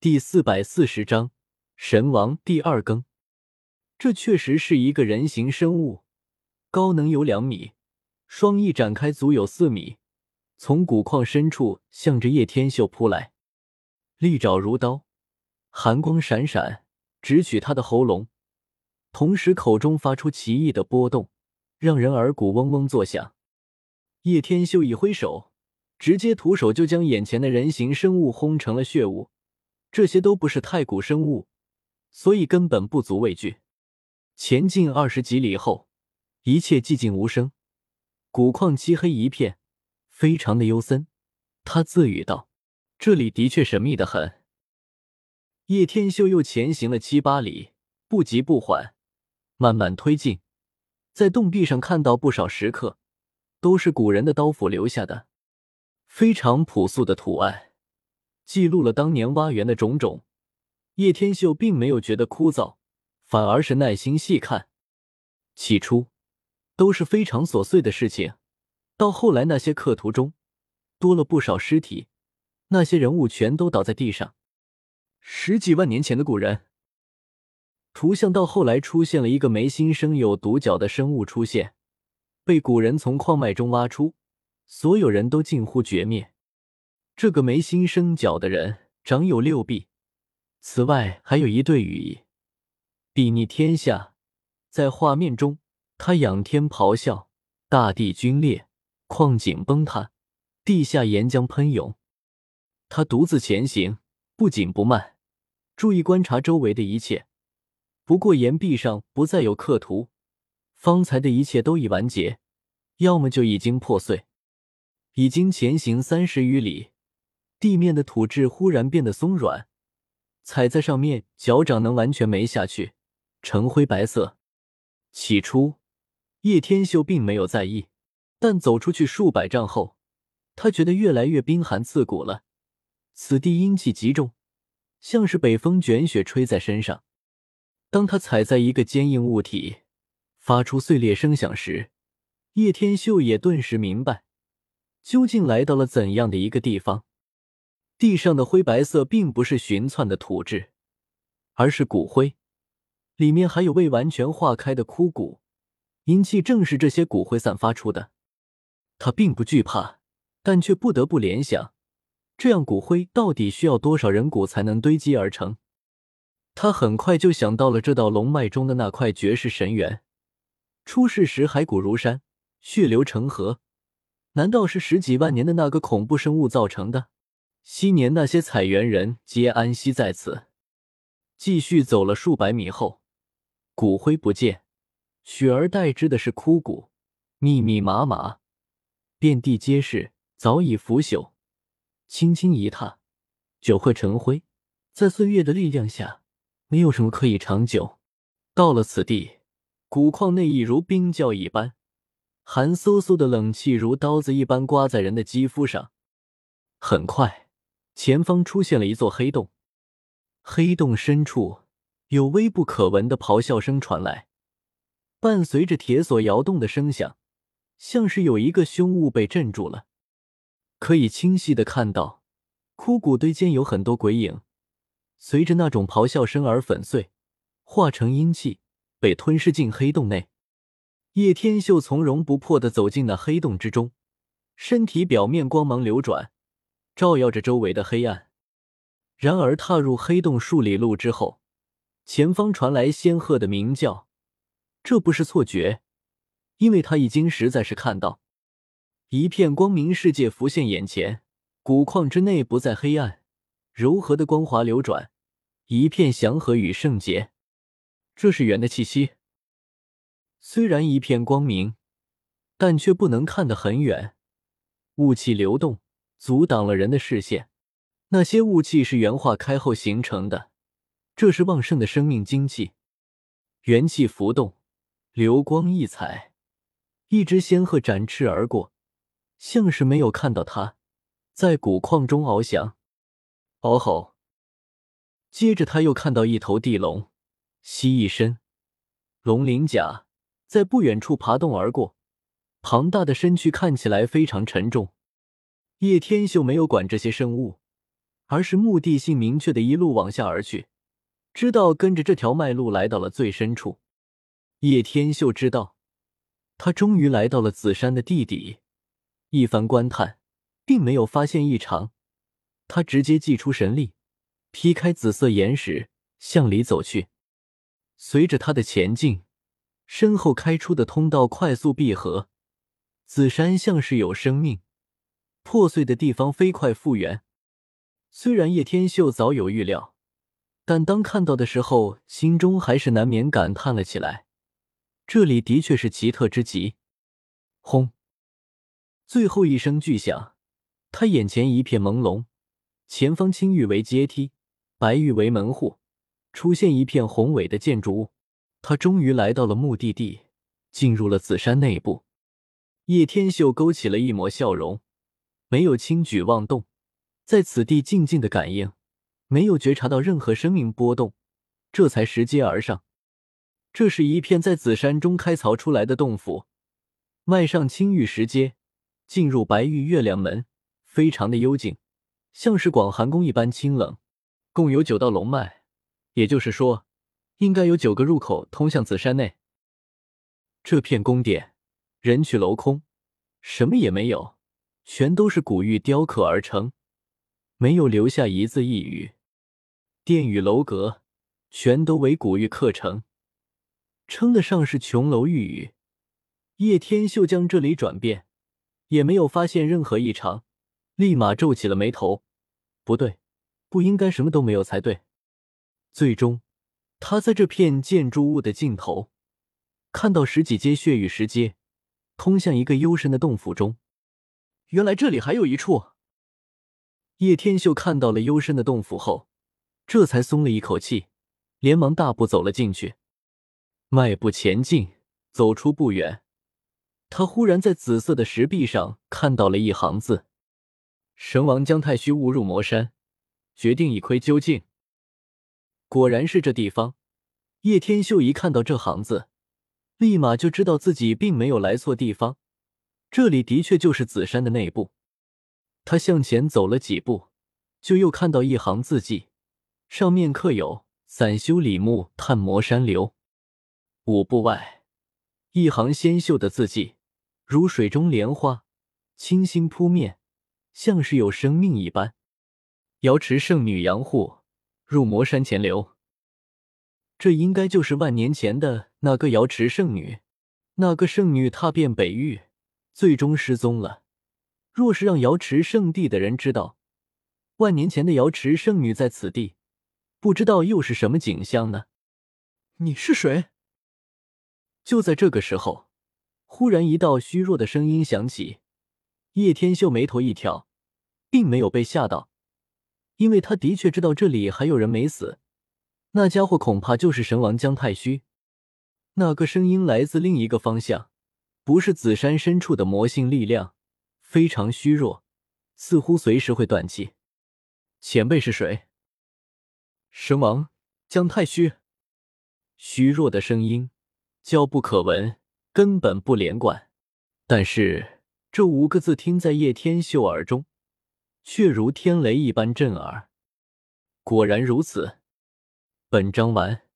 第四百四十章神王第二更。这确实是一个人形生物，高能有两米，双翼展开足有四米，从古矿深处向着叶天秀扑来，利爪如刀，寒光闪闪，直取他的喉咙，同时口中发出奇异的波动，让人耳骨嗡嗡作响。叶天秀一挥手，直接徒手就将眼前的人形生物轰成了血雾。这些都不是太古生物，所以根本不足畏惧。前进二十几里后，一切寂静无声，古矿漆黑一片，非常的幽森。他自语道：“这里的确神秘的很。”叶天秀又前行了七八里，不急不缓，慢慢推进。在洞壁上看到不少石刻，都是古人的刀斧留下的，非常朴素的图案。记录了当年挖园的种种，叶天秀并没有觉得枯燥，反而是耐心细看。起初都是非常琐碎的事情，到后来那些刻图中多了不少尸体，那些人物全都倒在地上，十几万年前的古人。图像到后来出现了一个眉心生有独角的生物出现，被古人从矿脉中挖出，所有人都近乎绝灭。这个眉心生角的人长有六臂，此外还有一对羽翼，睥睨天下。在画面中，他仰天咆哮，大地龟裂，矿井崩塌，地下岩浆喷涌。他独自前行，不紧不慢，注意观察周围的一切。不过岩壁上不再有刻图，方才的一切都已完结，要么就已经破碎。已经前行三十余里。地面的土质忽然变得松软，踩在上面，脚掌能完全没下去，呈灰白色。起初，叶天秀并没有在意，但走出去数百丈后，他觉得越来越冰寒刺骨了。此地阴气极重，像是北风卷雪吹在身上。当他踩在一个坚硬物体，发出碎裂声响时，叶天秀也顿时明白，究竟来到了怎样的一个地方。地上的灰白色并不是寻窜的土质，而是骨灰，里面还有未完全化开的枯骨，阴气正是这些骨灰散发出的。他并不惧怕，但却不得不联想：这样骨灰到底需要多少人骨才能堆积而成？他很快就想到了这道龙脉中的那块绝世神元，出世时骸骨如山，血流成河，难道是十几万年的那个恐怖生物造成的？昔年那些采园人皆安息在此。继续走了数百米后，骨灰不见，取而代之的是枯骨，密密麻麻，遍地皆是，早已腐朽。轻轻一踏，就会成灰。在岁月的力量下，没有什么可以长久。到了此地，古矿内亦如冰窖一般，寒飕飕的冷气如刀子一般刮在人的肌肤上。很快。前方出现了一座黑洞，黑洞深处有微不可闻的咆哮声传来，伴随着铁锁摇动的声响，像是有一个凶物被镇住了。可以清晰的看到，枯骨堆间有很多鬼影，随着那种咆哮声而粉碎，化成阴气，被吞噬进黑洞内。叶天秀从容不迫的走进那黑洞之中，身体表面光芒流转。照耀着周围的黑暗。然而，踏入黑洞数里路之后，前方传来仙鹤的鸣叫。这不是错觉，因为他已经实在是看到一片光明世界浮现眼前。古矿之内不再黑暗，柔和的光华流转，一片祥和与圣洁。这是圆的气息。虽然一片光明，但却不能看得很远，雾气流动。阻挡了人的视线，那些雾气是原化开后形成的，这是旺盛的生命精气，元气浮动，流光溢彩。一只仙鹤展翅而过，像是没有看到它，在古矿中翱翔。嗷吼！接着他又看到一头地龙，蜥蜴身，龙鳞甲，在不远处爬动而过，庞大的身躯看起来非常沉重。叶天秀没有管这些生物，而是目的性明确的一路往下而去，知道跟着这条脉路来到了最深处。叶天秀知道，他终于来到了紫山的地底。一番观探，并没有发现异常，他直接祭出神力，劈开紫色岩石，向里走去。随着他的前进，身后开出的通道快速闭合，紫山像是有生命，破碎的地方飞快复原。虽然叶天秀早有预料，但当看到的时候，心中还是难免感叹了起来。这里的确是奇特之极。轰！最后一声巨响，他眼前一片朦胧，前方青玉为阶梯，白玉为门户，出现一片宏伟的建筑物。他终于来到了目的地，进入了紫山内部。叶天秀勾起了一抹笑容，没有轻举妄动，在此地静静的感应，没有觉察到任何生命波动，这才拾阶而上。这是一片在紫山中开凿出来的洞府，迈上青玉石阶。进入白玉月亮门，非常的幽静，像是广寒宫一般清冷。共有九道龙脉，也就是说，应该有九个入口通向紫山内。这片宫殿人去楼空，什么也没有，全都是古玉雕刻而成，没有留下一字一语。殿宇楼阁全都为古玉刻成，称得上是琼楼玉宇。叶天秀将这里转变。也没有发现任何异常，立马皱起了眉头。不对，不应该什么都没有才对。最终，他在这片建筑物的尽头看到十几阶血雨石阶，通向一个幽深的洞府中。原来这里还有一处。叶天秀看到了幽深的洞府后，这才松了一口气，连忙大步走了进去。迈步前进，走出不远。他忽然在紫色的石壁上看到了一行字：“神王姜太虚误入魔山，决定一窥究竟。”果然是这地方。叶天秀一看到这行字，立马就知道自己并没有来错地方，这里的确就是紫山的内部。他向前走了几步，就又看到一行字迹，上面刻有“散修李牧探魔山流”。五步外，一行纤秀的字迹。如水中莲花，清新扑面，像是有生命一般。瑶池圣女杨护入魔山前流，这应该就是万年前的那个瑶池圣女。那个圣女踏遍北域，最终失踪了。若是让瑶池圣地的人知道，万年前的瑶池圣女在此地，不知道又是什么景象呢？你是谁？就在这个时候。忽然，一道虚弱的声音响起，叶天秀眉头一挑，并没有被吓到，因为他的确知道这里还有人没死，那家伙恐怕就是神王姜太虚。那个声音来自另一个方向，不是紫山深处的魔性力量，非常虚弱，似乎随时会断气。前辈是谁？神王姜太虚。虚弱的声音，娇不可闻。根本不连贯，但是这五个字听在叶天秀耳中，却如天雷一般震耳。果然如此。本章完。